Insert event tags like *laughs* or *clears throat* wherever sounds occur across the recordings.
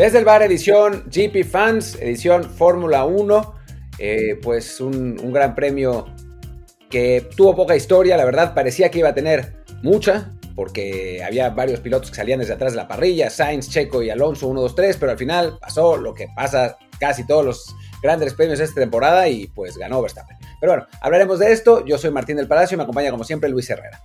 Desde el bar edición GP Fans, edición Fórmula 1, eh, pues un, gran premio que tuvo poca historia, la verdad parecía que iba a tener mucha, porque había varios pilotos que salían desde atrás de la parrilla, Sainz, Checo y Alonso 1, 2, 3, pero al final pasó lo que pasa casi todos los grandes premios esta temporada y pues ganó Verstappen. Pero bueno, hablaremos de esto, yo soy Martín del Palacio y me acompaña como siempre Luis Herrera.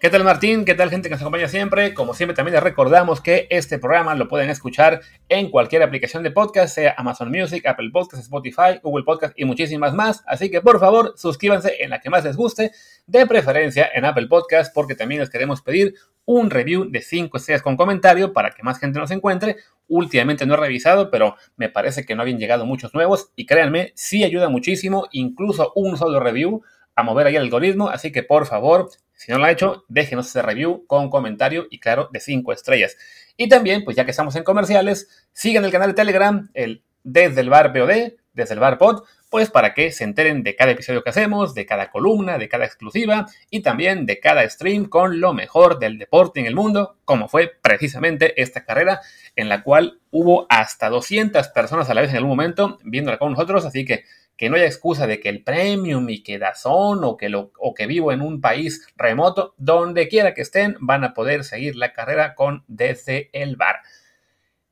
¿Qué tal Martín? ¿Qué tal gente que nos acompaña siempre? Como siempre también les recordamos que este programa lo pueden escuchar en cualquier aplicación de podcast, sea Amazon Music, Apple Podcasts, Spotify, Google Podcast y muchísimas más. Así que por favor suscríbanse en la que más les guste, de preferencia en Apple Podcasts porque también les queremos pedir un review de 5 estrellas con comentario para que más gente nos encuentre. Últimamente no he revisado, pero me parece que no habían llegado muchos nuevos y créanme, sí ayuda muchísimo, incluso un solo review a mover ahí el algoritmo, así que por favor, si no lo ha hecho, déjenos ese review con comentario y claro, de 5 estrellas. Y también, pues ya que estamos en comerciales, sigan el canal de Telegram, el Desde el Bar POD, Desde el Bar Pod, pues para que se enteren de cada episodio que hacemos, de cada columna, de cada exclusiva y también de cada stream con lo mejor del deporte en el mundo, como fue precisamente esta carrera en la cual hubo hasta 200 personas a la vez en algún momento viéndola con nosotros, así que que no haya excusa de que el premium y que Dazón o que, lo, o que vivo en un país remoto, donde quiera que estén, van a poder seguir la carrera con desde el bar.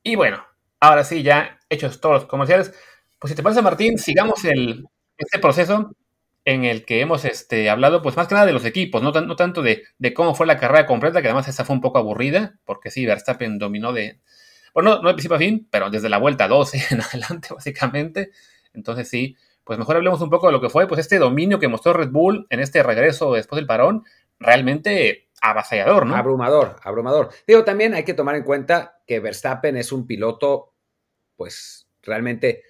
Y bueno, ahora sí, ya hechos todos los comerciales, pues si te parece, Martín, sigamos el, este proceso en el que hemos este, hablado, pues más que nada de los equipos, no, no tanto de, de, cómo fue la carrera completa, que además esa fue un poco aburrida, porque sí, Verstappen dominó de, bueno, no de principio a fin, pero desde la vuelta 12 *laughs* en adelante, básicamente. Entonces sí, pues mejor hablemos un poco de lo que fue pues este dominio que mostró Red Bull en este regreso después del parón, realmente avasallador, ¿no? Abrumador, abrumador. Digo, también hay que tomar en cuenta que Verstappen es un piloto, pues realmente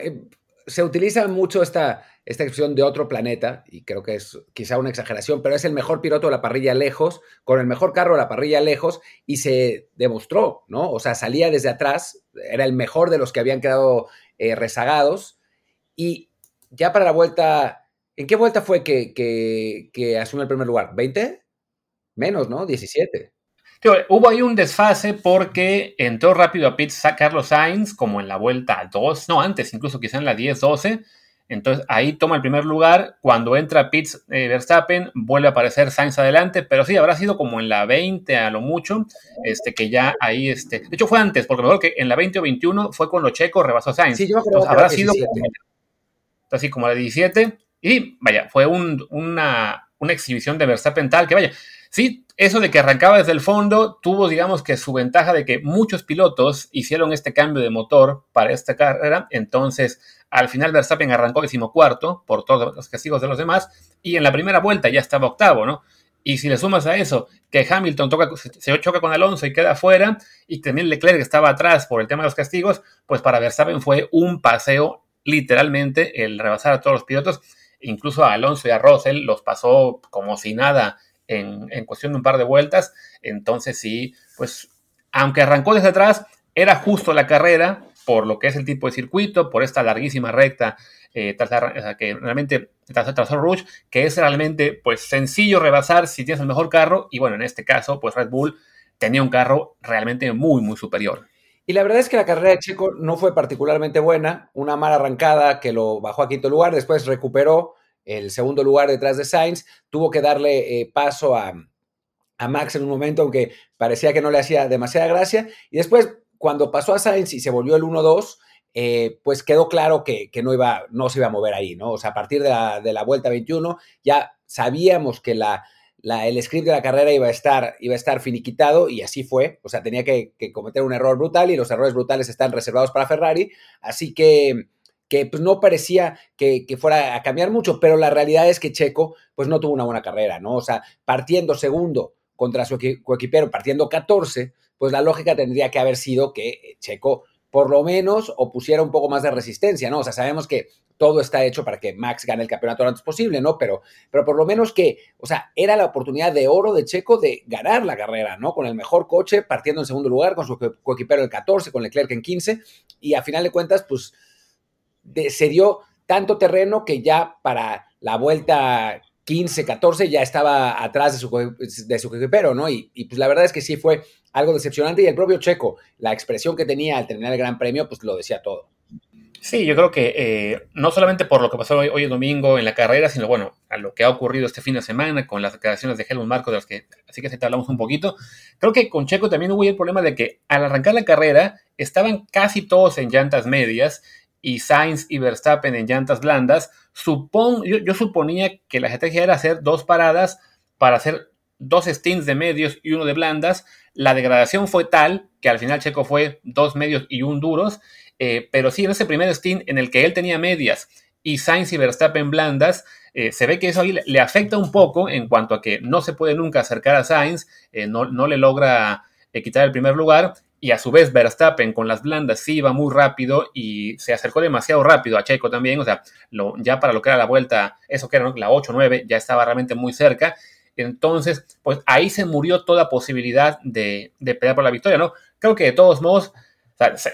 eh, se utiliza mucho esta, esta expresión de otro planeta, y creo que es quizá una exageración, pero es el mejor piloto de la parrilla lejos, con el mejor carro de la parrilla lejos, y se demostró, ¿no? O sea, salía desde atrás, era el mejor de los que habían quedado eh, rezagados, y ya para la vuelta, ¿en qué vuelta fue que, que, asumió el primer lugar? ¿20? Menos, ¿no? 17. hubo ahí un desfase porque entró rápido a pits Carlos Sainz, como en la vuelta 2, no antes, incluso quizá en la 10-12. Entonces ahí toma el primer lugar. Cuando entra Pitts eh, Verstappen, vuelve a aparecer Sainz adelante, pero sí, habrá sido como en la 20 a lo mucho, este, que ya ahí, este, de hecho fue antes, porque mejor que en la 20 o 21 fue cuando Checo rebasó a Sainz. Sí, yo Entonces, habrá sido así como la 17. Y vaya, fue una, una exhibición de Verstappen tal que vaya. Sí, eso de que arrancaba desde el fondo tuvo, digamos, que su ventaja de que muchos pilotos hicieron este cambio de motor para esta carrera. Entonces, al final Verstappen arrancó decimocuarto por todos los castigos de los demás y en la primera vuelta ya estaba octavo, ¿no? Y si le sumas a eso que Hamilton toca, se choca con Alonso y queda fuera, y también Leclerc estaba atrás por el tema de los castigos, pues para Verstappen fue un paseo literalmente el rebasar a todos los pilotos, incluso a Alonso y a Russell los pasó como si nada en, cuestión de un par de vueltas. Entonces sí, pues aunque arrancó desde atrás, era justo la carrera por lo que es el tipo de circuito, por esta larguísima recta eh, que realmente tras, tras Rouge, que es realmente pues sencillo rebasar si tienes el mejor carro y bueno, en este caso pues Red Bull tenía un carro realmente muy muy superior. Y la verdad es que la carrera de Checo no fue particularmente buena. Una mala arrancada que lo bajó a quinto lugar, después recuperó el segundo lugar detrás de Sainz. Tuvo que darle eh, paso a, Max en un momento, aunque parecía que no le hacía demasiada gracia. Y después, cuando pasó a Sainz y se volvió el 1-2, eh, pues quedó claro que, no, iba, no se iba a mover ahí, ¿no? O sea, a partir de la, de la vuelta 21 ya sabíamos que la, el script de la carrera iba a, estar, iba a estar finiquitado y así fue. O sea, tenía que, cometer un error brutal y los errores brutales están reservados para Ferrari. Así que, que pues, no parecía que, fuera a cambiar mucho, pero la realidad es que Checo pues no tuvo una buena carrera, ¿no? O sea, partiendo segundo contra su coequipero, partiendo 14, pues la lógica tendría que haber sido que Checo por lo menos o pusiera un poco más de resistencia, ¿no? O sea, sabemos que todo está hecho para que Max gane el campeonato lo antes posible, ¿no? Pero, pero por lo menos que, o sea, era la oportunidad de oro de Checo de ganar la carrera, ¿no? Con el mejor coche, partiendo en segundo lugar, con su coequipero el 14, con Leclerc en 15, y a final de cuentas, pues, se dio tanto terreno que ya para la vuelta 15, 14 ya estaba atrás de su, de su ¿no? Y, y, pues la verdad es que sí fue algo decepcionante y el propio Checo, la expresión que tenía al terminar el Gran Premio, pues lo decía todo. Sí, yo creo que eh, no solamente por lo que pasó hoy, hoy, domingo en la carrera, sino bueno, a lo que ha ocurrido este fin de semana con las declaraciones de Helmut Marco, de las que así que se te hablamos un poquito. Creo que con Checo también hubo el problema de que al arrancar la carrera estaban casi todos en llantas medias y Sainz y Verstappen en llantas blandas. Supon, yo, yo suponía que la estrategia era hacer dos paradas para hacer dos stints de medios y uno de blandas. La degradación fue tal que al final Checo fue dos medios y un duros eh, pero sí, en ese primer stint en el que él tenía medias y Sainz y Verstappen blandas, eh, se ve que eso ahí le, afecta un poco en cuanto a que no se puede nunca acercar a Sainz, eh, no, no, le logra quitar el primer lugar. Y a su vez Verstappen con las blandas sí iba muy rápido y se acercó demasiado rápido a Checo también. O sea, ya para lo que era la vuelta, eso que era la 8-9, ya estaba realmente muy cerca. Entonces, pues ahí se murió toda posibilidad de, de pelear por la victoria, ¿no? Creo que de todos modos,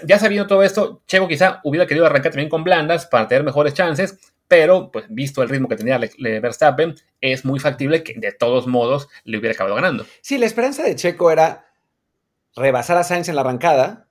ya sabiendo todo esto, Checo quizá hubiera querido arrancar también con blandas para tener mejores chances, pero pues visto el ritmo que tenía Verstappen, es muy factible que de todos modos le hubiera acabado ganando. Sí, la esperanza de Checo era rebasar a Sainz en la arrancada,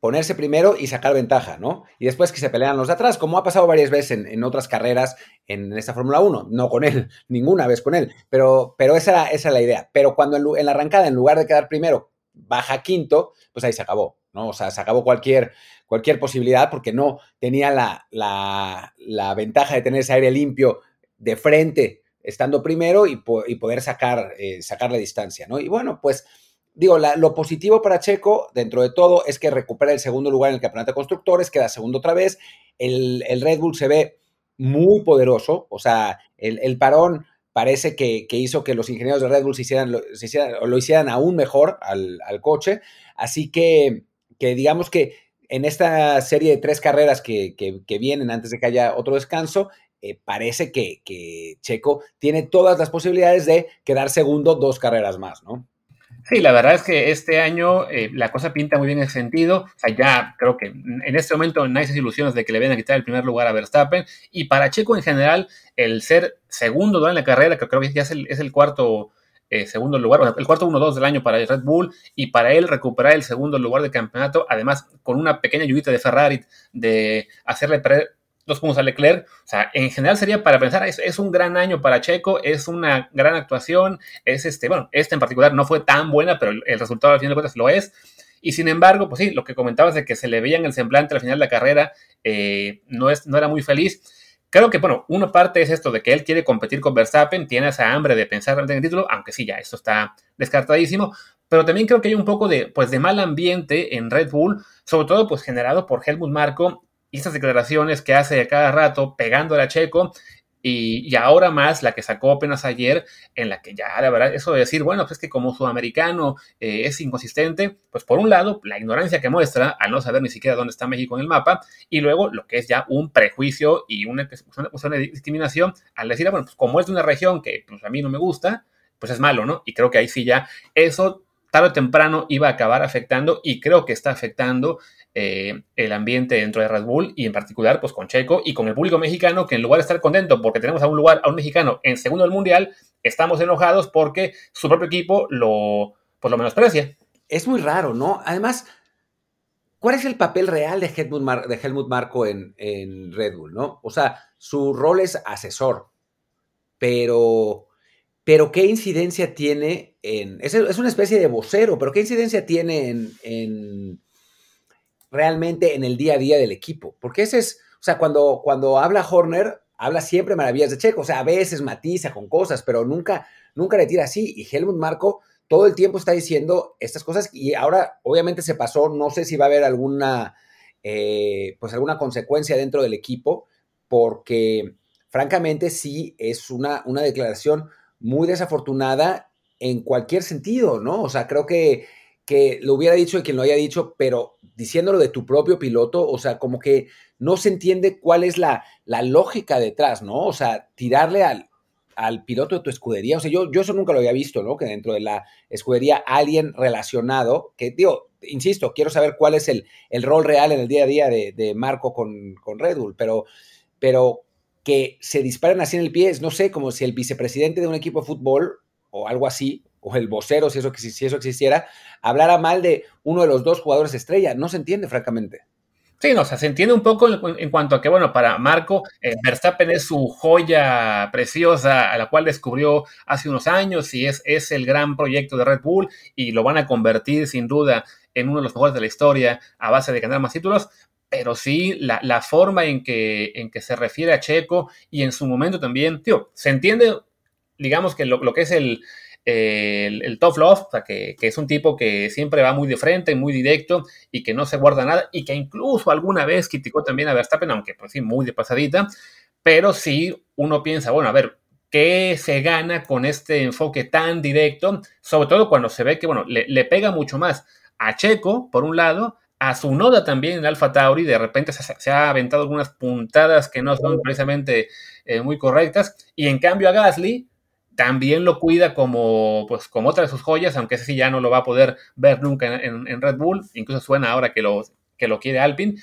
ponerse primero y sacar ventaja, ¿no? Y después que se pelean los de atrás, como ha pasado varias veces en, otras carreras en, esta Fórmula 1, no con él, *laughs* ninguna vez con él, pero, pero esa, era, esa la idea. Pero cuando en la arrancada, en lugar de quedar primero, baja quinto, pues ahí se acabó. ¿No? O sea, se acabó cualquier, cualquier posibilidad porque no tenía la, la, ventaja de tener ese aire limpio de frente estando primero y, poder sacar, eh, sacar la distancia, ¿no? Y bueno, pues digo, lo positivo para Checo, dentro de todo, es que recupera el segundo lugar en el campeonato de constructores, queda segundo otra vez, el, Red Bull se ve muy poderoso, o sea, el, parón parece que, hizo que los ingenieros de Red Bull se hicieran, lo, lo hicieran aún mejor al, al coche, así que que digamos que en esta serie de tres carreras que, vienen antes de que haya otro descanso, eh, parece que, Checo tiene todas las posibilidades de quedar segundo dos carreras más, ¿no? Sí, la verdad es que este año eh, la cosa pinta muy bien en ese sentido. O sea, ya creo que en este momento no hay esas ilusiones de que le vayan a quitar el primer lugar a Verstappen. Y para Checo en general, el ser segundo en la carrera, que creo que ya es el cuarto eh, segundo lugar, el cuarto 1-2 del año para el Red Bull y para él recuperar el segundo lugar de campeonato, además con una pequeña ayudita de Ferrari de hacerle perder dos puntos a Leclerc. O sea, en general sería para pensar, es, es, un gran año para Checo, es una gran actuación, es este, bueno, esta en particular no fue tan buena, pero el, resultado al final de cuentas lo es. Y sin embargo, pues sí, lo que comentabas de que se le veía en el semblante al final de la carrera, eh, no, es, no era muy feliz. Creo que, bueno, una parte es esto de que él quiere competir con Verstappen, tiene esa hambre de pensar en el título, aunque sí, ya esto está descartadísimo, pero también creo que hay un poco de, pues, de mal ambiente en Red Bull, sobre todo, pues, generado por Helmut Marco y estas declaraciones que hace a cada rato pegando a Checo y, ahora más la que sacó apenas ayer, en la que ya, la verdad, eso de decir, bueno, pues es que como sudamericano eh, es inconsistente, pues por un lado, la ignorancia que muestra al no saber ni siquiera dónde está México en el mapa, y luego lo que es ya un prejuicio y una, una, discriminación al decir, ah, bueno, pues como es de una región que pues, a mí no me gusta, pues es malo, ¿no? Y creo que ahí sí ya eso tarde o temprano iba a acabar afectando y creo que está afectando eh, el ambiente dentro de Red Bull y en particular pues con Checo y con el público mexicano que en lugar de estar contento porque tenemos a un lugar, a un mexicano en segundo del mundial, estamos enojados porque su propio equipo lo, pues, lo menosprecia. Es muy raro, ¿no? Además, ¿cuál es el papel real de Helmut, Marco en, Red Bull, no? O sea, su rol es asesor, pero pero ¿qué incidencia tiene en... Es, una especie de vocero, pero ¿qué incidencia tiene en, realmente en el día a día del equipo? Porque ese es, o sea, cuando, cuando habla Horner, habla siempre maravillas de Checo, o sea, a veces matiza con cosas, pero nunca, nunca le tira así. Y Helmut Marco todo el tiempo está diciendo estas cosas y ahora obviamente se pasó, no sé si va a haber alguna, eh, pues alguna consecuencia dentro del equipo, porque francamente sí es una, una declaración muy desafortunada en cualquier sentido, ¿no? O sea, creo que, que lo hubiera dicho y quien lo haya dicho, pero diciéndolo de tu propio piloto, o sea, como que no se entiende cuál es la, la lógica detrás, ¿no? O sea, tirarle al, al piloto de tu escudería, o sea, yo, yo eso nunca lo había visto, ¿no? Que dentro de la escudería alguien relacionado, que digo, insisto, quiero saber cuál es el, el rol real en el día a día de, de Marco con, con Red Bull, pero, pero que se disparen así en el pie es, no sé, como si el vicepresidente de un equipo de fútbol o algo así, o el vocero, si eso, si eso existiera, hablara mal de uno de los dos jugadores estrella. No se entiende, francamente. Sí, no, o sea, se entiende un poco en, cuanto a que, bueno, para Marco, eh, Verstappen es su joya preciosa a la cual descubrió hace unos años y es, es el gran proyecto de Red Bull y lo van a convertir sin duda en uno de los mejores de la historia a base de ganar más títulos, pero sí la, la forma en que, en que se refiere a Checo y en su momento también, tío, se entiende, digamos que lo, lo que es el, el, el tough love, o sea, que, es un tipo que siempre va muy de frente, muy directo y que no se guarda nada y que incluso alguna vez criticó también a Verstappen, aunque pues sí, muy de pasadita, pero sí uno piensa, bueno, a ver, ¿qué se gana con este enfoque tan directo? Sobre todo cuando se ve que, bueno, le, pega mucho más a Checo, por un lado, a su noda también en Alfa Tauri, de repente se, ha aventado algunas puntadas que no son precisamente eh, muy correctas, y en cambio a Gasly, también lo cuida como, pues, como otra de sus joyas, aunque ese sí ya no lo va a poder ver nunca en, Red Bull, incluso suena ahora que lo, que lo quiere Alpine.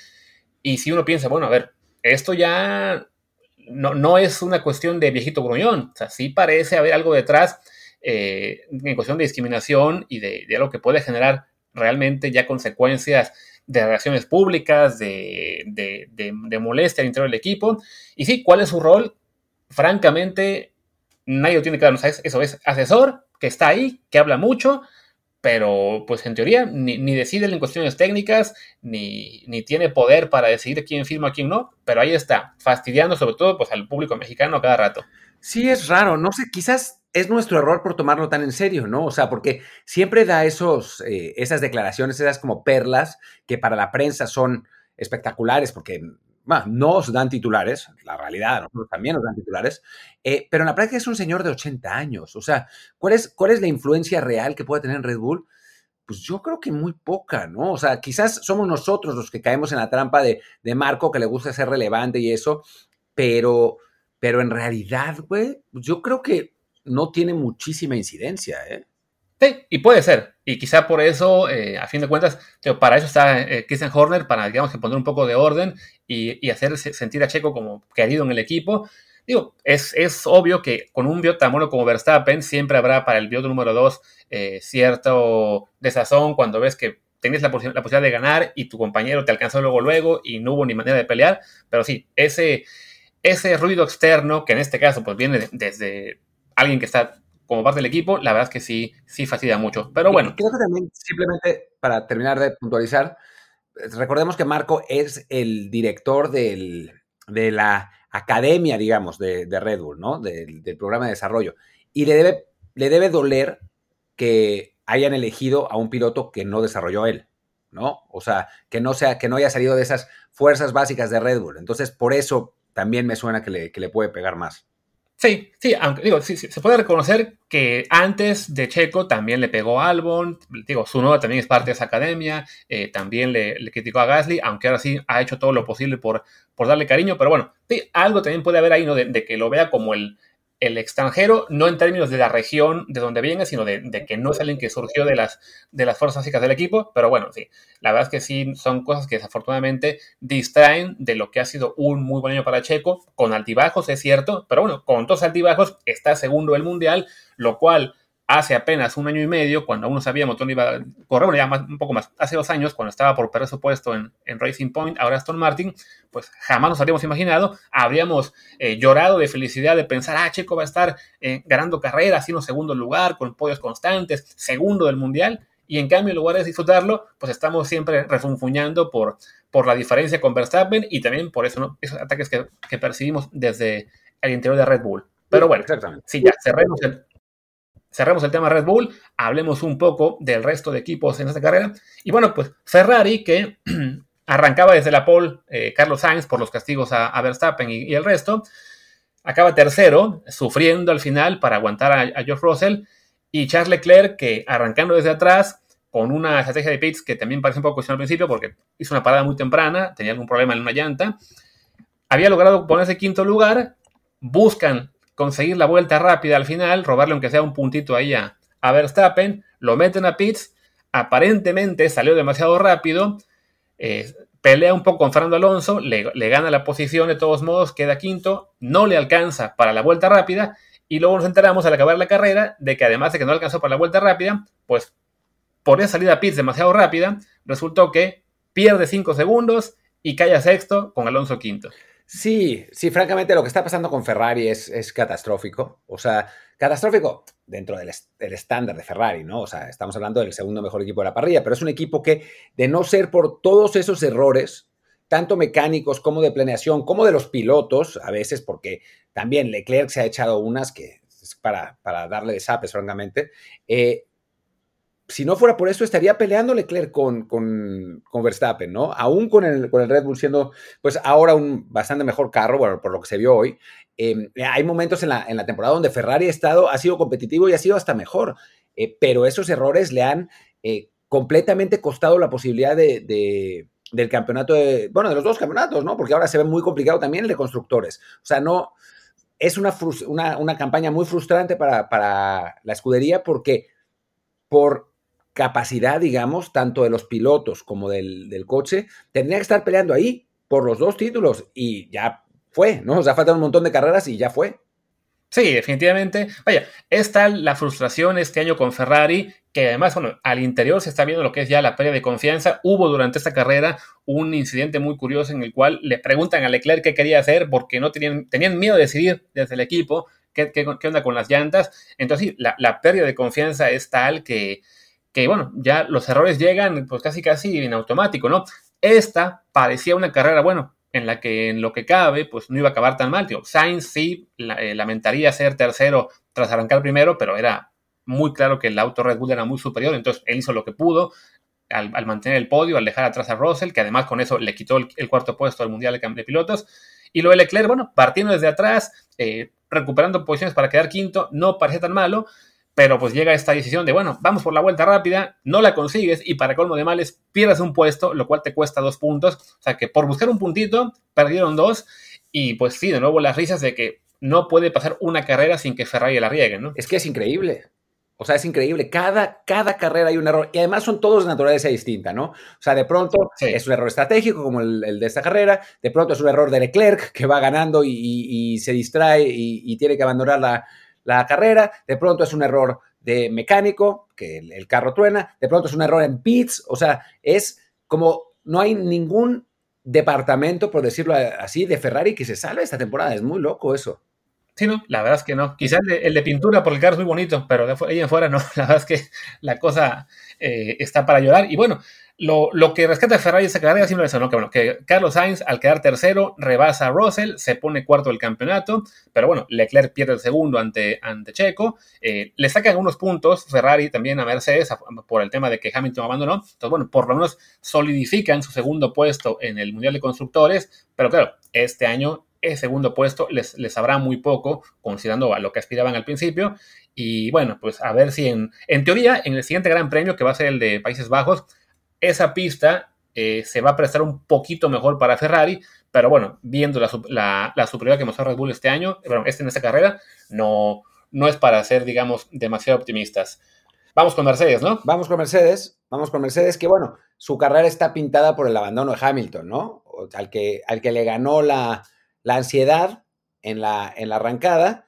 Y si uno piensa, bueno, a ver, esto ya no, no es una cuestión de viejito gruñón, o sea, sí parece haber algo detrás eh, en cuestión de discriminación y de, de, algo que puede generar realmente ya consecuencias de relaciones públicas, de, de, de molestia al interior del equipo. Y sí, ¿cuál es su rol? Francamente, nadie lo tiene claro. eso es asesor que está ahí, que habla mucho, pero pues en teoría ni, decide en cuestiones técnicas, ni, tiene poder para decidir quién firma, quién no, pero ahí está, fastidiando sobre todo pues al público mexicano cada rato. Sí, es raro, no sé, quizás es nuestro error por tomarlo tan en serio, ¿no? O sea, porque siempre da esos, eh, esas declaraciones, esas como perlas que para la prensa son espectaculares, porque bueno, no dan titulares, la realidad, nosotros también nos dan titulares, eh, pero en la práctica es un señor de 80 años. O sea, ¿cuál es, ¿cuál es la influencia real que puede tener en Red Bull? Pues yo creo que muy poca, ¿no? O sea, quizás somos nosotros los que caemos en la trampa de, de Marco, que le gusta ser relevante y eso, pero, pero en realidad, güey, yo creo que no tiene muchísima incidencia, ¿eh? Sí, y puede ser. Y quizá por eso, eh, a fin de cuentas, para eso está eh, Christian Horner, para, digamos, que poner un poco de orden y, hacer sentir a Checo como querido en el equipo. Digo, es, es obvio que con un bio tan bueno como Verstappen, siempre habrá para el bio número 2 eh, cierto desazón cuando ves que tenías la, la, posibilidad de ganar y tu compañero te alcanzó luego luego y no hubo ni manera de pelear. Pero sí, ese, ese ruido externo, que en este caso pues viene desde alguien que está como parte del equipo, la verdad es que sí, sí fastidia mucho. Pero bueno. creo que también, simplemente para terminar de puntualizar, recordemos que Marco es el director del, de la academia, digamos, de, Red Bull, ¿no? Del, programa de desarrollo. Y le debe, le debe doler que hayan elegido a un piloto que no desarrolló él, ¿no? O sea, que no, sea, que no haya salido de esas fuerzas básicas de Red Bull. Entonces, por eso también me suena que le, que le puede pegar más. Sí, sí, aunque digo, sí, se puede reconocer que antes de Checo también le pegó a Albon, digo, su nueva también es parte de esa academia, eh, también le, criticó a Gasly, aunque ahora sí ha hecho todo lo posible por, por darle cariño, pero bueno, sí, algo también puede haber ahí, ¿no? de que lo vea como el, el extranjero, no en términos de la región de donde viene, sino de, que no es alguien que surgió de las, de las fuerzas básicas del equipo, pero bueno, sí, la verdad es que sí son cosas que desafortunadamente distraen de lo que ha sido un muy buen año para Checo, con altibajos, es cierto, pero bueno, con todos altibajos está segundo el Mundial, lo cual hace apenas un año y medio, cuando aún no sabíamos dónde iba a correr, bueno, ya más, un poco más, hace dos años, cuando estaba por perder su puesto en, Racing Point, ahora Aston Martin, pues jamás nos habríamos imaginado, habríamos eh, llorado de felicidad de pensar, ah, Checo va a estar eh, ganando carreras, haciendo segundo lugar, con podios constantes, segundo del Mundial, y en cambio, en lugar de disfrutarlo, pues estamos siempre refunfuñando por, por la diferencia con Verstappen y también por eso, ¿no? esos ataques que, que percibimos desde el interior de Red Bull. Pero bueno, sí, ya cerremos el, cerremos el tema Red Bull, hablemos un poco del resto de equipos en esta carrera. Y bueno, pues Ferrari, que *clears throat* arrancaba desde la pole eh, Carlos Sainz por los castigos a, Verstappen y, el resto, acaba tercero, sufriendo al final para aguantar a, George Russell. Y Charles Leclerc, que arrancando desde atrás, con una estrategia de pits que también parece un poco cuestionable al principio, porque hizo una parada muy temprana, tenía algún problema en una llanta, había logrado ponerse quinto lugar, buscan conseguir la vuelta rápida al final, robarle aunque sea un puntito ahí a, Verstappen, lo meten a pits, aparentemente salió demasiado rápido, eh, pelea un poco con Fernando Alonso, le, gana la posición de todos modos, queda quinto, no le alcanza para la vuelta rápida y luego nos enteramos al acabar la carrera de que además de que no alcanzó para la vuelta rápida, pues por esa salida a pits demasiado rápida, resultó que pierde cinco segundos y cae a sexto con Alonso quinto. Sí, sí, francamente lo que está pasando con Ferrari es, es catastrófico. O sea, catastrófico dentro del, estándar de Ferrari, ¿no? O sea, estamos hablando del segundo mejor equipo de la parrilla, pero es un equipo que, de no ser por todos esos errores, tanto mecánicos como de planeación, como de los pilotos, a veces, porque también Leclerc se ha echado unas que es para, para darle de zapes, francamente, eh, si no fuera por eso, estaría peleando Leclerc con, con, con Verstappen, ¿no? Aún con el, con el, Red Bull siendo, pues ahora un bastante mejor carro, bueno, por lo que se vio hoy. Em, hay momentos en la, en la, temporada donde Ferrari ha, estado, ha sido competitivo y ha sido hasta mejor, eh, pero esos errores le han eh, completamente costado la posibilidad de, del campeonato, bueno, de los dos campeonatos, ¿no? Porque ahora se ve muy complicado también el de constructores. O sea, no, es una, una, una campaña muy frustrante para, para la escudería porque por capacidad, digamos, tanto de los pilotos como del, coche, tendría que estar peleando ahí por los dos títulos y ya fue, ¿no? O sea, faltan un montón de carreras y ya fue. Sí, definitivamente. Vaya, es tal la frustración este año con Ferrari que además, bueno, al interior se está viendo lo que es ya la pérdida de confianza. Hubo durante esta carrera un incidente muy curioso en el cual le preguntan a Leclerc qué quería hacer porque no tenían, tenían miedo de decidir desde el equipo qué, qué, onda con las llantas. Entonces, sí, la pérdida de confianza es tal que, que bueno, ya los errores llegan pues casi casi en automático, ¿no? Esta parecía una carrera, bueno, en la que en lo que cabe, pues no iba a acabar tan mal, tío. Sainz sí eh, lamentaría ser tercero tras arrancar primero, pero era muy claro que el auto Red Bull era muy superior, entonces él hizo lo que pudo al, mantener el podio, al dejar atrás a Russell, que además con eso le quitó el, cuarto puesto al Mundial de, de Pilotos. Y lo de Leclerc, bueno, partiendo desde atrás, eh, recuperando posiciones para quedar quinto, no parece tan malo pero pues llega esta decisión de, bueno, vamos por la vuelta rápida, no la consigues y para colmo de males pierdes un puesto, lo cual te cuesta dos puntos. O sea que por buscar un puntito, perdieron dos. Y pues sí, de nuevo las risas de que no puede pasar una carrera sin que Ferrari la riegue, ¿no? Es que es increíble. O sea, es increíble. Cada, cada carrera hay un error. Y además son todos de naturaleza distinta, ¿no? O sea, de pronto es un error estratégico como el, de esta carrera. De pronto es un error de Leclerc que va ganando y, se distrae y tiene que abandonar la, la carrera, de pronto es un error de mecánico, que el, carro truena, de pronto es un error en pits, o sea, es como no hay ningún departamento, por decirlo así, de Ferrari que se salve esta temporada, es muy loco eso. Sí, no, la verdad es que no. Quizás el de, pintura por el carro es muy bonito, pero de ahí en fuera no. *laughs* La verdad es que la cosa eh, está para llorar. Y bueno, lo, que rescata a Ferrari esa carrera es eso, ¿no? Que, bueno, que Carlos Sainz, al quedar tercero, rebasa a Russell, se pone cuarto del campeonato, pero bueno, Leclerc pierde el segundo ante, ante Checo, eh, le sacan unos puntos Ferrari también a Mercedes por el tema de que Hamilton abandonó, entonces bueno, por lo menos solidifican su segundo puesto en el Mundial de Constructores, pero claro, este año el segundo puesto les, les sabrá muy poco, considerando a lo que aspiraban al principio, y bueno, pues a ver si en, en teoría, en el siguiente Gran Premio, que va a ser el de Países Bajos, esa pista eh, se va a prestar un poquito mejor para Ferrari, pero bueno, viendo la, la, superioridad que mostró Red Bull este año, bueno, este en esta carrera, no, no es para ser, digamos, demasiado optimistas. Vamos con Mercedes, ¿no? Vamos con Mercedes, vamos con Mercedes, que bueno, su carrera está pintada por el abandono de Hamilton, ¿no? Al que, al que le ganó la, la ansiedad en la, en la arrancada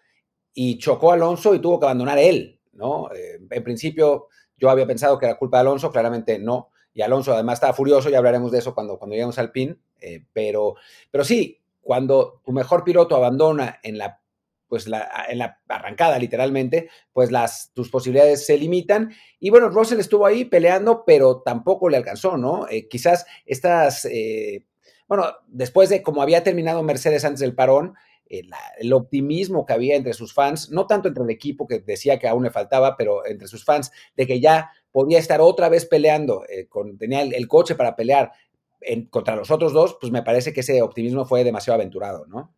y chocó a Alonso y tuvo que abandonar él, ¿no? Eh, en principio yo había pensado que era culpa de Alonso, claramente no y Alonso además estaba furioso, y hablaremos de eso cuando, cuando lleguemos al PIN, eh, pero, pero sí, cuando tu mejor piloto abandona en la, pues en la arrancada literalmente, pues las, tus posibilidades se limitan. Y bueno, Russell estuvo ahí peleando, pero tampoco le alcanzó, ¿no? Eh, quizás estas, bueno, después de como había terminado Mercedes antes del parón, el, optimismo que había entre sus fans, no tanto entre el equipo que decía que aún le faltaba, pero entre sus fans, de que ya podía estar otra vez peleando, eh, con, tenía el, coche para pelear contra los otros dos, pues me parece que ese optimismo fue demasiado aventurado, ¿no?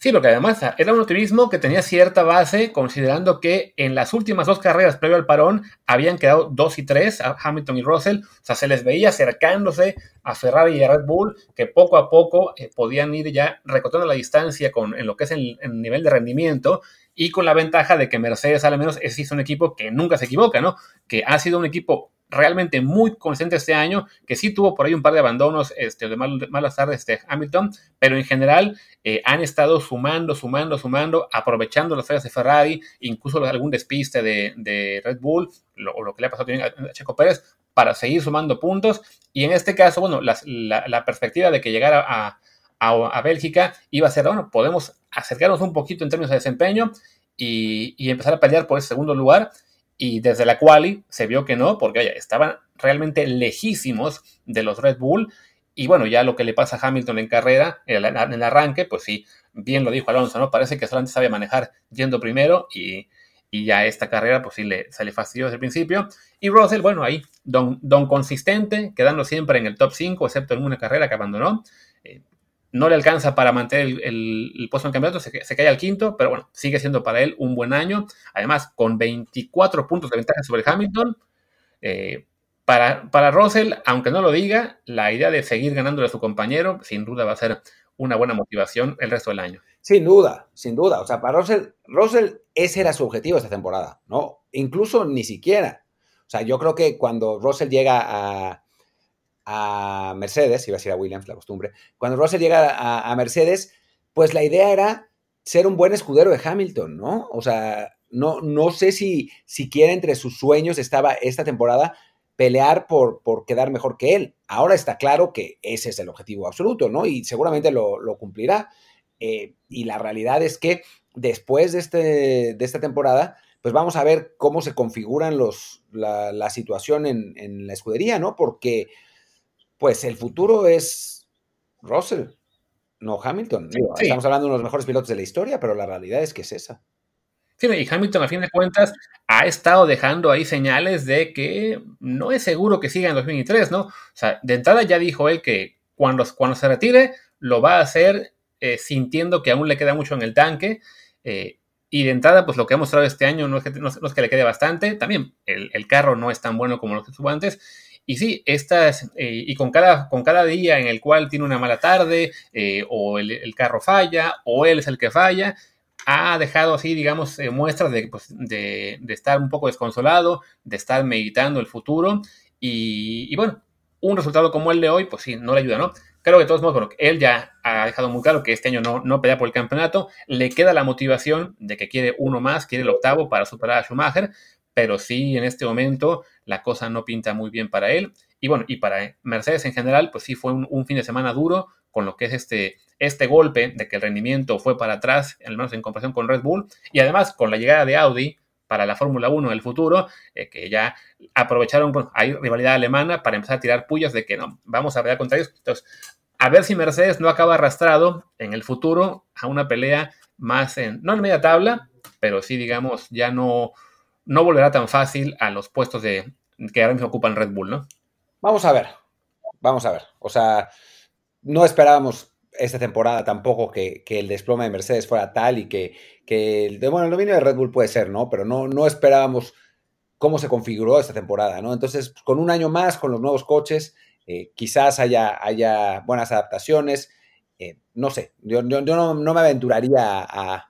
Sí, porque además era un optimismo que tenía cierta base, considerando que en las últimas dos carreras previo al parón habían quedado dos y tres, Hamilton y Russell, o sea, se les veía acercándose a Ferrari y a Red Bull, que poco a poco eh, podían ir ya recortando la distancia con, en lo que es el, nivel de rendimiento, y con la ventaja de que Mercedes al menos es un equipo que nunca se equivoca, ¿no? Que ha sido un equipo realmente muy consistente este año, que sí tuvo por ahí un par de abandonos este, de malas tardes de Hamilton, pero en general eh, han estado sumando, sumando, sumando, aprovechando las fallas de Ferrari, incluso algún despiste de, Red Bull, o lo que le ha pasado también a Checo Pérez, para seguir sumando puntos. Y en este caso, bueno, la, perspectiva de que llegara a, a, Bélgica iba a ser, bueno, podemos acercarnos un poquito en términos de desempeño y, y empezar a pelear por ese segundo lugar y desde la quali se vio que no, porque oye, estaban realmente lejísimos de los Red Bull. Y bueno, ya lo que le pasa a Hamilton en carrera, en el, arranque, pues sí, bien lo dijo Alonso, ¿no? Parece que solamente sabe manejar yendo primero y, ya esta carrera, pues sí, le, sale fastidio desde el principio. Y Russell, bueno, ahí, don, don consistente, quedando siempre en el top 5, excepto en una carrera que abandonó. Eh, no le alcanza para mantener el, puesto en campeonato, se, cae al quinto, pero bueno, sigue siendo para él un buen año. Además, con 24 puntos de ventaja sobre Hamilton. Eh, para, para Russell, aunque no lo diga, la idea de seguir ganándole a su compañero, sin duda va a ser una buena motivación el resto del año. Sin duda, sin duda. O sea, para Russell, Russell ese era su objetivo esta temporada, ¿no? Incluso ni siquiera. O sea, yo creo que cuando Russell llega a, a Mercedes, iba a decir a Williams, la costumbre, cuando Russell llega a, Mercedes, pues la idea era ser un buen escudero de Hamilton, ¿no? O sea, no, no sé si siquiera entre sus sueños estaba esta temporada pelear por, por quedar mejor que él. Ahora está claro que ese es el objetivo absoluto, ¿no? Y seguramente lo, cumplirá. Eh, y la realidad es que después de, este, de esta temporada, pues vamos a ver cómo se configuran los, la, situación en, en, la escudería, ¿no? Porque pues el futuro es Russell, no Hamilton. Estamos hablando de uno de los mejores pilotos de la historia, pero la realidad es que es esa. Sí, y Hamilton, a fin de cuentas, ha estado dejando ahí señales de que no es seguro que siga en 2023, ¿no? O sea, de entrada ya dijo él que cuando, cuando se retire, lo va a hacer eh, sintiendo que aún le queda mucho en el tanque. Eh, y de entrada, pues lo que ha mostrado este año no es que, no, es que le quede bastante. También el, el, carro no es tan bueno como los que tuvo antes. Y sí, estas, eh, y con cada, con cada día en el cual tiene una mala tarde, eh, o el, carro falla, o él es el que falla, ha dejado así, digamos, eh, muestras pues, de, de, estar un poco desconsolado, de estar meditando el futuro. Y, bueno, un resultado como el de hoy, pues sí, no le ayuda, ¿no? Creo que de todos modos, él ya ha dejado muy claro que este año no, no pelea por el campeonato, le queda la motivación de que quiere uno más, quiere el octavo para superar a Schumacher, pero sí en este momento la cosa no pinta muy bien para él. Y bueno, y para Mercedes en general, pues sí fue un, fin de semana duro con lo que es este, este golpe de que el rendimiento fue para atrás, al menos en comparación con Red Bull, y además con la llegada de Audi para la Fórmula 1 del futuro, eh, que ya aprovecharon, pues, hay rivalidad alemana para empezar a tirar pullas de que no, vamos a ver contra ellos. Entonces, a ver si Mercedes no acaba arrastrado en el futuro a una pelea más en, no en media tabla, pero sí, digamos, ya no, no volverá tan fácil a los puestos de, que ahora mismo ocupan Red Bull, ¿no? Vamos a ver, vamos a ver. O sea, no esperábamos esta temporada tampoco que, el desplome de Mercedes fuera tal y que, el, bueno, el dominio de Red Bull puede ser, ¿no? Pero no, no esperábamos cómo se configuró esta temporada, ¿no? Entonces, con un año más, con los nuevos coches, eh, quizás haya, haya buenas adaptaciones. Eh, no sé, yo, no, me aventuraría a,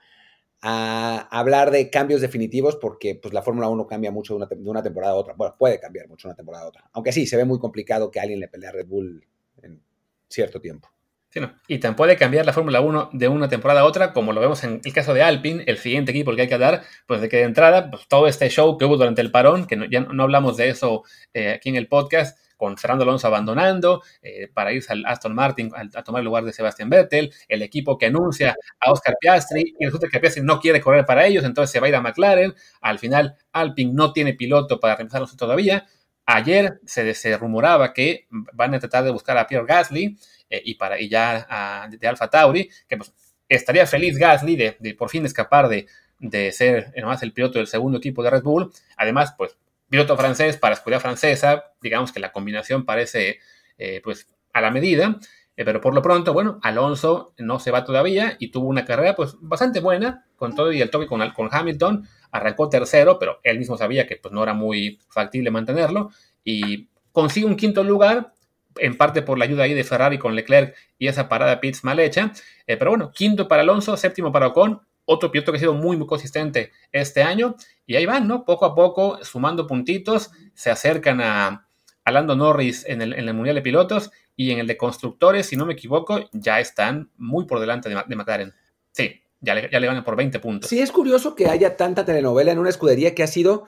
a hablar de cambios definitivos porque pues, la Fórmula 1 cambia mucho de una, temporada a otra. Bueno, puede cambiar mucho de una temporada a otra. Aunque sí, se ve muy complicado que alguien le pelee a Red Bull en cierto tiempo. Sí, no. Y tan puede cambiar la Fórmula 1 de una temporada a otra, como lo vemos en el caso de Alpine, el siguiente equipo que hay que dar, pues de que de entrada, pues todo este show que hubo durante el parón, que ya no hablamos de eso eh, aquí en el podcast, con Fernando Alonso abandonando eh, para irse al Aston Martin a, tomar el lugar de Sebastián Vettel, el equipo que anuncia a Oscar Piastri y resulta que Piastri no quiere correr para ellos, entonces se va a ir a McLaren, al final Alpine no tiene piloto para reemplazarlos todavía, ayer se, rumoraba que van a tratar de buscar a Pierre Gasly eh, y, para, y ya de Alfa Tauri, que pues estaría feliz Gasly de, por fin escapar de, de ser nomás el piloto del segundo equipo de Red Bull. Además, pues piloto francés para escuela francesa, digamos que la combinación parece eh, pues a la medida, eh, pero por lo pronto, bueno, Alonso no se va todavía y tuvo una carrera pues bastante buena con todo y el toque con, con Hamilton, arrancó tercero, pero él mismo sabía que pues no era muy factible mantenerlo y consigue un quinto lugar, en parte por la ayuda ahí de Ferrari con Leclerc y esa parada pits mal hecha, eh, pero bueno, quinto para Alonso, séptimo para Ocon, otro piloto que ha sido muy, muy consistente este año. Y ahí van, ¿no? Poco a poco, sumando puntitos, se acercan a, a Lando Norris en el, en el Mundial de Pilotos y en el de Constructores, si no me equivoco, ya están muy por delante de, de McLaren. Sí, ya le, ya le van por 20 puntos. Sí, es curioso que haya tanta telenovela en una escudería que ha sido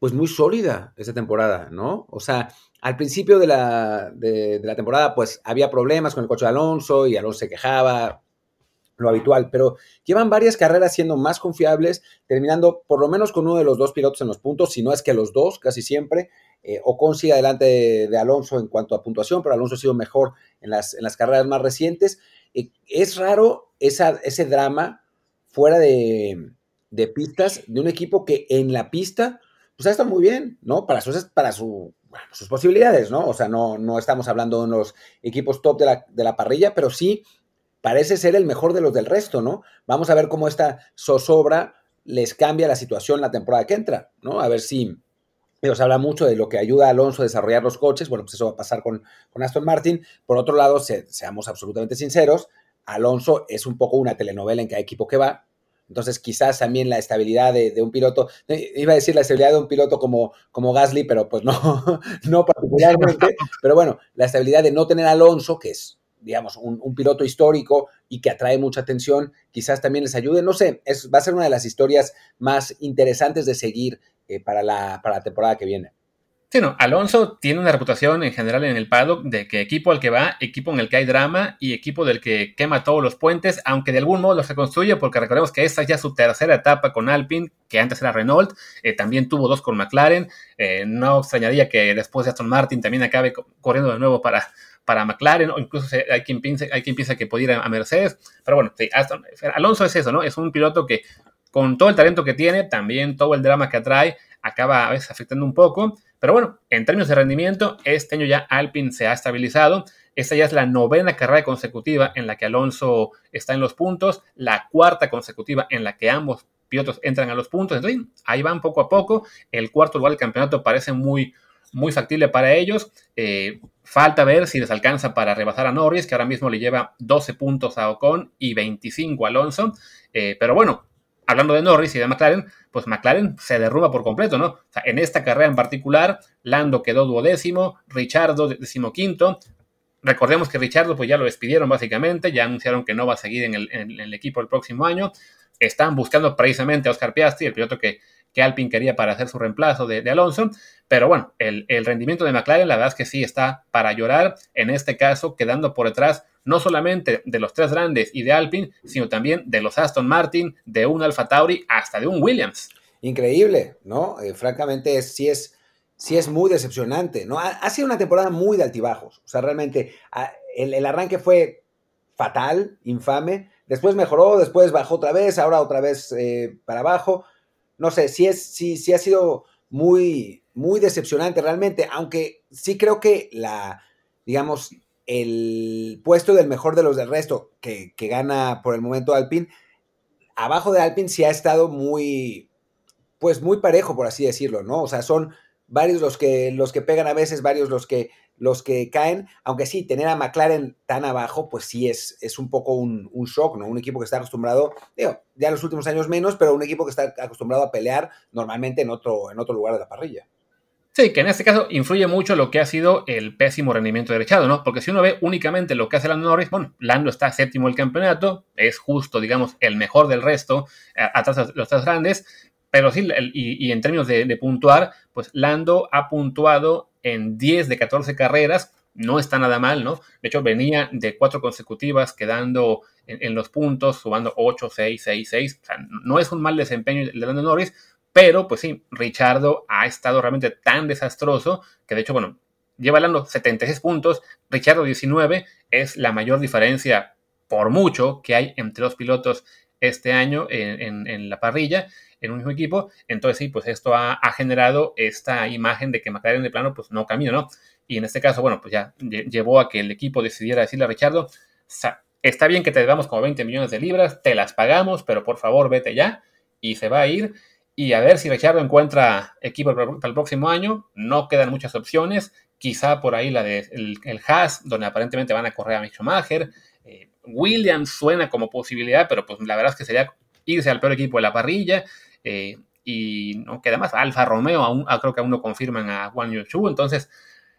pues muy sólida esta temporada, ¿no? O sea, al principio de la, de, de la temporada pues había problemas con el coche de Alonso y Alonso se quejaba, lo habitual, pero llevan varias carreras siendo más confiables, terminando por lo menos con uno de los dos pilotos en los puntos, si no es que los dos, casi siempre. Eh, Ocon sigue adelante de, Alonso en cuanto a puntuación, pero Alonso ha sido mejor en las, en las carreras más recientes. Eh, es raro ese drama fuera de, de, pistas de un equipo que en la pista pues ha estado muy bien, ¿no? Para sus, para su, sus posibilidades, ¿no? O sea, no, no estamos hablando de unos equipos top de la, de la parrilla, pero sí parece ser el mejor de los del resto, ¿no? Vamos a ver cómo esta zozobra les cambia la situación la temporada que entra, ¿no? A ver si se habla mucho de lo que ayuda a Alonso a desarrollar los coches, bueno, pues eso va a pasar con, con Aston Martin. Por otro lado, se, seamos absolutamente sinceros, Alonso es un poco una telenovela en cada equipo que va, entonces, quizás también la estabilidad de, de, un piloto, iba a decir la estabilidad de un piloto como, como Gasly, pero pues no, *laughs* no particularmente. *laughs* Pero bueno, la estabilidad de no tener a Alonso, que es, digamos, un, piloto histórico y que atrae mucha atención, quizás también les ayude. No sé, es, va a ser una de las historias más interesantes de seguir eh, para, la, para la temporada que viene. Sí, no, Alonso tiene una reputación en general en el paddock de que equipo al que va, equipo en el que hay drama y equipo del que quema todos los puentes, aunque de algún modo los reconstruye, porque recordemos que esta es ya su tercera etapa con Alpine, que antes era Renault, eh, también tuvo dos con McLaren, eh, no extrañaría que después de Aston Martin también acabe corriendo de nuevo para, para McLaren, o incluso hay quien, piensa, hay quien piensa que puede ir a Mercedes, pero bueno, Alonso es eso, ¿no? Es un piloto que con todo el talento que tiene, también todo el drama que atrae, acaba a veces afectando un poco, pero bueno, en términos de rendimiento, este año ya Alpine se ha estabilizado. Esta ya es la novena carrera consecutiva en la que Alonso está en los puntos, la cuarta consecutiva en la que ambos pilotos entran a los puntos. Entonces, ahí van poco a poco. El cuarto lugar del campeonato parece muy, muy factible para ellos. Eh, falta ver si les alcanza para rebasar a Norris, que ahora mismo le lleva 12 puntos a Ocon y 25 a Alonso. Eh, pero bueno, hablando de Norris y de McLaren, pues McLaren se derrumba por completo, ¿no? O sea, en esta carrera en particular, Lando quedó duodécimo, Richardo decimoquinto. Recordemos que Richardo pues ya lo despidieron básicamente, ya anunciaron que no va a seguir en el, en el equipo el próximo año. Están buscando precisamente a Oscar Piastri, el piloto que, que Alpine quería para hacer su reemplazo de, de Alonso. Pero bueno, el, el, rendimiento de McLaren la verdad es que sí está para llorar, en este caso quedando por detrás no solamente de los tres grandes y de Alpine, sino también de los Aston Martin, de un Alfa Tauri, hasta de un Williams. Increíble, ¿no? Eh, francamente, sí es, sí es muy decepcionante, ¿no? Ha, ha, sido una temporada muy de altibajos. O sea, realmente a, el, el arranque fue fatal, infame. Después mejoró, después bajó otra vez, ahora otra vez eh, para abajo. No sé, sí, es, sí, sí ha sido muy, muy decepcionante realmente, aunque sí creo que la, digamos, el puesto del mejor de los del resto, que, que, gana por el momento Alpine, abajo de Alpine sí ha estado muy, pues muy parejo, por así decirlo, ¿no? O sea, son varios los que, los que pegan a veces, varios los que, los que caen, aunque sí, tener a McLaren tan abajo, pues sí es, es un poco un, shock, ¿no? Un equipo que está acostumbrado, digo, ya en los últimos años menos, pero un equipo que está acostumbrado a pelear normalmente en otro, en otro lugar de la parrilla. Sí, que en este caso influye mucho lo que ha sido el pésimo rendimiento de Richardo, ¿no? Porque si uno ve únicamente lo que hace Lando Norris, bueno, Lando está séptimo del campeonato, es justo, digamos, el mejor del resto, atrás de los tres grandes, pero sí, y, en términos de, puntuar, pues Lando ha puntuado en 10 de 14 carreras, no está nada mal, ¿no? De hecho, venía de cuatro consecutivas quedando en, los puntos, sumando 8, 6, 6, 6. O sea, no es un mal desempeño de Lando Norris, pero, pues sí, Richardo ha estado realmente tan desastroso que, de hecho, bueno, lleva hablando 76 puntos, Richardo 19, es la mayor diferencia por mucho que hay entre los pilotos este año en, en la parrilla, en un mismo equipo. Entonces, sí, pues esto ha, generado esta imagen de que McLaren de plano, pues no camina, ¿no? Y en este caso, bueno, pues ya llevó a que el equipo decidiera decirle a Richardo, está bien que te debamos como 20 millones de libras, te las pagamos, pero por favor vete ya. Y se va a ir y a ver si Richardo encuentra equipo para el próximo año. No quedan muchas opciones. Quizá por ahí la de el, el Haas, donde aparentemente van a correr a Mick Schumacher. Eh, suena como posibilidad, pero pues la verdad es que sería irse al peor equipo de la parrilla. Eh, y no queda más. Alfa Romeo, aún, ah, creo que aún no confirman a Juan Yu Entonces,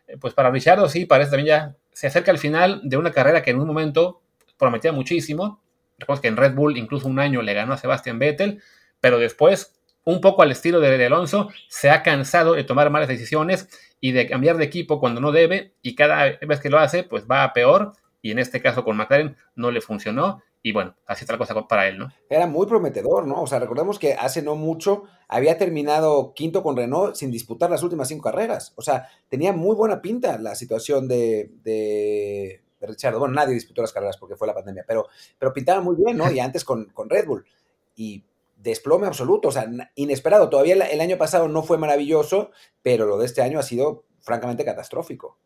eh, pues para Richardo sí, parece también ya se acerca al final de una carrera que en un momento prometía muchísimo. Recuerdo que en Red Bull incluso un año le ganó a Sebastian Vettel, pero después, un poco al estilo de, de Alonso, se ha cansado de tomar malas decisiones y de cambiar de equipo cuando no debe y cada vez que lo hace, pues va a peor y en este caso con McLaren no le funcionó y bueno, así está la cosa para él, ¿no? Era muy prometedor, ¿no? O sea, recordemos que hace no mucho había terminado quinto con Renault sin disputar las últimas cinco carreras. O sea, tenía muy buena pinta la situación de, de, Richard. Bueno, nadie disputó las carreras porque fue la pandemia, pero, pero pintaba muy bien, ¿no? Y antes con, con Red Bull. Y desplome absoluto, o sea, inesperado. Todavía el, año pasado no fue maravilloso, pero lo de este año ha sido francamente catastrófico.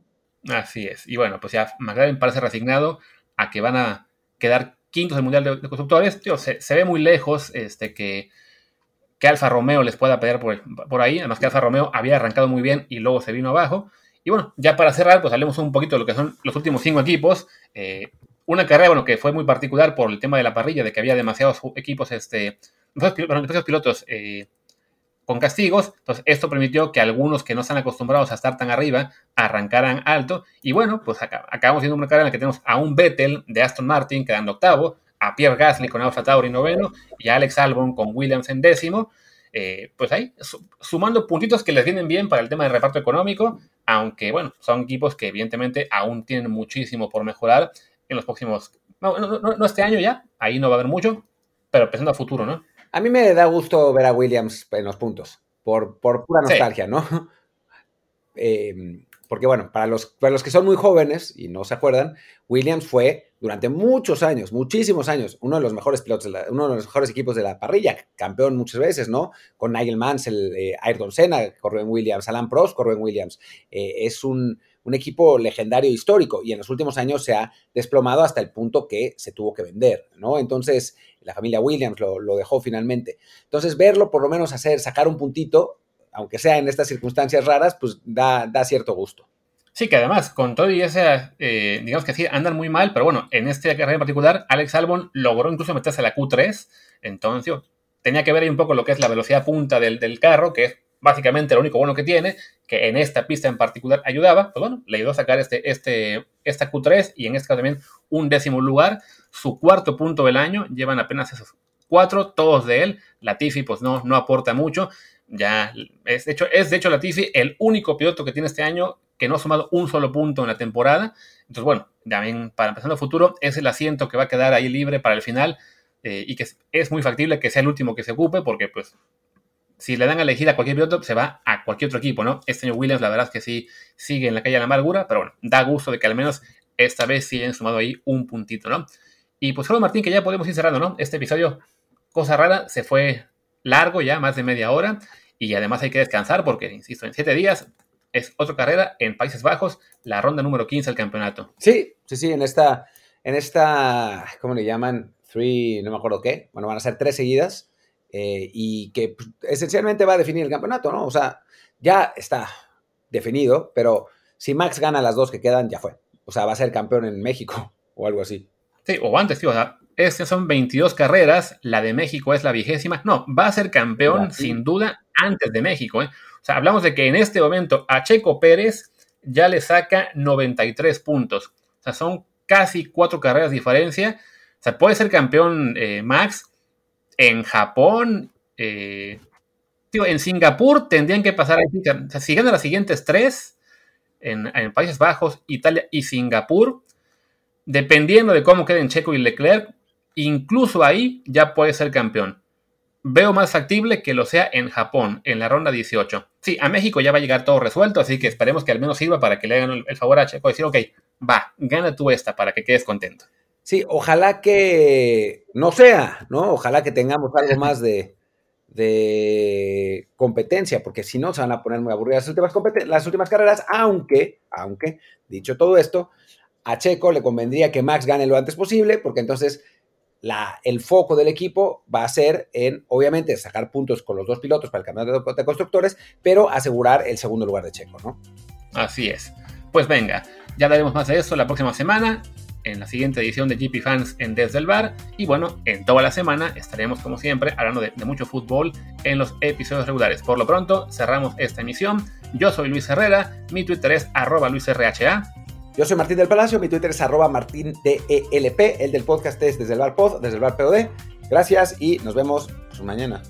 Así es. Y bueno, pues ya McLaren parece resignado a que van a quedar quintos del Mundial de, Constructores. se, ve muy lejos este, que, que Alfa Romeo les pueda pelear por, por, ahí. Además que Alfa Romeo había arrancado muy bien y luego se vino abajo. Y bueno, ya para cerrar, pues hablemos un poquito de lo que son los últimos cinco equipos. Eh, una carrera, bueno, que fue muy particular por el tema de la parrilla, de que había demasiados equipos, este, demasiados pilotos eh, con castigos. Entonces, esto permitió que algunos que no están acostumbrados a estar tan arriba arrancaran alto. Y bueno, pues acabamos viendo una carrera en la que tenemos a un Vettel de Aston Martin quedando octavo, a Pierre Gasly con Alfa Tauri noveno y a Alex Albon con Williams en décimo. Eh, pues ahí, sumando puntitos que les vienen bien para el tema del reparto económico, aunque bueno, son equipos que evidentemente aún tienen muchísimo por mejorar en los próximos, no, no, no, este año ya, ahí no va a haber mucho, pero pensando a futuro, ¿no? A mí me da gusto ver a Williams en los puntos, por, por pura nostalgia, ¿no? *laughs* Em, porque bueno, para los, para los que son muy jóvenes y no se acuerdan, Williams fue durante muchos años, muchísimos años, uno de los mejores pilotos, uno de los mejores equipos de la parrilla, campeón muchas veces, ¿no? Con Nigel Mansell, eh, Ayrton Senna corrió en Williams, Alan Prost corrió en Williams. Eh, es un, un equipo legendario histórico y en los últimos años se ha desplomado hasta el punto que se tuvo que vender, ¿no? Entonces, la familia Williams lo, dejó finalmente. Entonces, verlo por lo menos hacer, sacar un puntito, aunque sea en estas circunstancias raras, pues da, cierto gusto. Sí, que además, con todo y ese, eh, digamos que sí, andan muy mal, pero bueno, en este carrera en particular, Alex Albon logró incluso meterse a la Q3, entonces tenía que ver ahí un poco lo que es la velocidad punta del, del carro, que es básicamente lo único bueno que tiene, que en esta pista en particular ayudaba, pues bueno, le ayudó a sacar este, este, esta Q3 y en este caso también un décimo lugar, su cuarto punto del año, llevan apenas esos cuatro, todos de él, Latifi pues no, no aporta mucho, ya es de hecho, es de hecho Latifi el único piloto que tiene este año que no ha sumado un solo punto en la temporada, entonces bueno, también para empezar el futuro es el asiento que va a quedar ahí libre para el final, eh, y que es muy factible que sea el último que se ocupe, porque pues si le dan a elegir a cualquier piloto, se va a cualquier otro equipo, ¿no? Este año Williams, la verdad es que sí sigue en la calle de la amargura, pero bueno, da gusto de que al menos esta vez sí hayan sumado ahí un puntito, ¿no? Y pues solo Martín, que ya podemos ir cerrando, ¿no? Este episodio, cosa rara, se fue largo ya, más de media hora, y además hay que descansar porque, insisto, en siete días es otra carrera en Países Bajos, la ronda número 15 del campeonato. Sí, sí, sí, en esta, en esta, ¿cómo le llaman? Three, no me acuerdo qué, bueno, van a ser tres seguidas eh, y que pues, esencialmente va a definir el campeonato, ¿no? O sea, ya está definido, pero si Max gana las dos que quedan, ya fue. O sea, va a ser campeón en México *laughs* o algo así. Sí, o antes, tío, o sea, estas son 22 carreras, la de México es la vigésima. No, va a ser campeón sin duda antes de México. ¿eh? O sea, hablamos de que en este momento a Checo Pérez ya le saca 93 puntos. O sea, son casi cuatro carreras de diferencia. O sea, puede ser campeón eh, Max, en Japón, eh, en Singapur tendrían que pasar, o si ganan las siguientes tres, en, Países Bajos, Italia y Singapur, dependiendo de cómo queden Checo y Leclerc, incluso ahí ya puede ser campeón. Veo más factible que lo sea en Japón, en la ronda 18. Sí, a México ya va a llegar todo resuelto, así que esperemos que al menos sirva para que le hagan el favor a Checo y decir, ok, va, gana tú esta para que quedes contento. Sí, ojalá que no sea, ¿no? Ojalá que tengamos algo más de, de competencia, porque si no se van a poner muy aburridas las últimas, las últimas carreras, aunque, aunque, dicho todo esto, a Checo le convendría que Max gane lo antes posible, porque entonces la, el foco del equipo va a ser en, obviamente, sacar puntos con los dos pilotos para el campeonato de constructores, pero asegurar el segundo lugar de Checo, ¿no? Así es. Pues venga, ya hablaremos más de eso la próxima semana en la siguiente edición de GP Fans en Desde el Bar. Y bueno, en toda la semana estaremos como siempre hablando de, mucho fútbol en los episodios regulares. Por lo pronto, cerramos esta emisión. Yo soy Luis Herrera, mi Twitter es arroba luisrha. Yo soy Martín del Palacio, mi Twitter es arroba martindelp, el del podcast es desde el bar pod, desde el bar POD. Gracias y nos vemos mañana.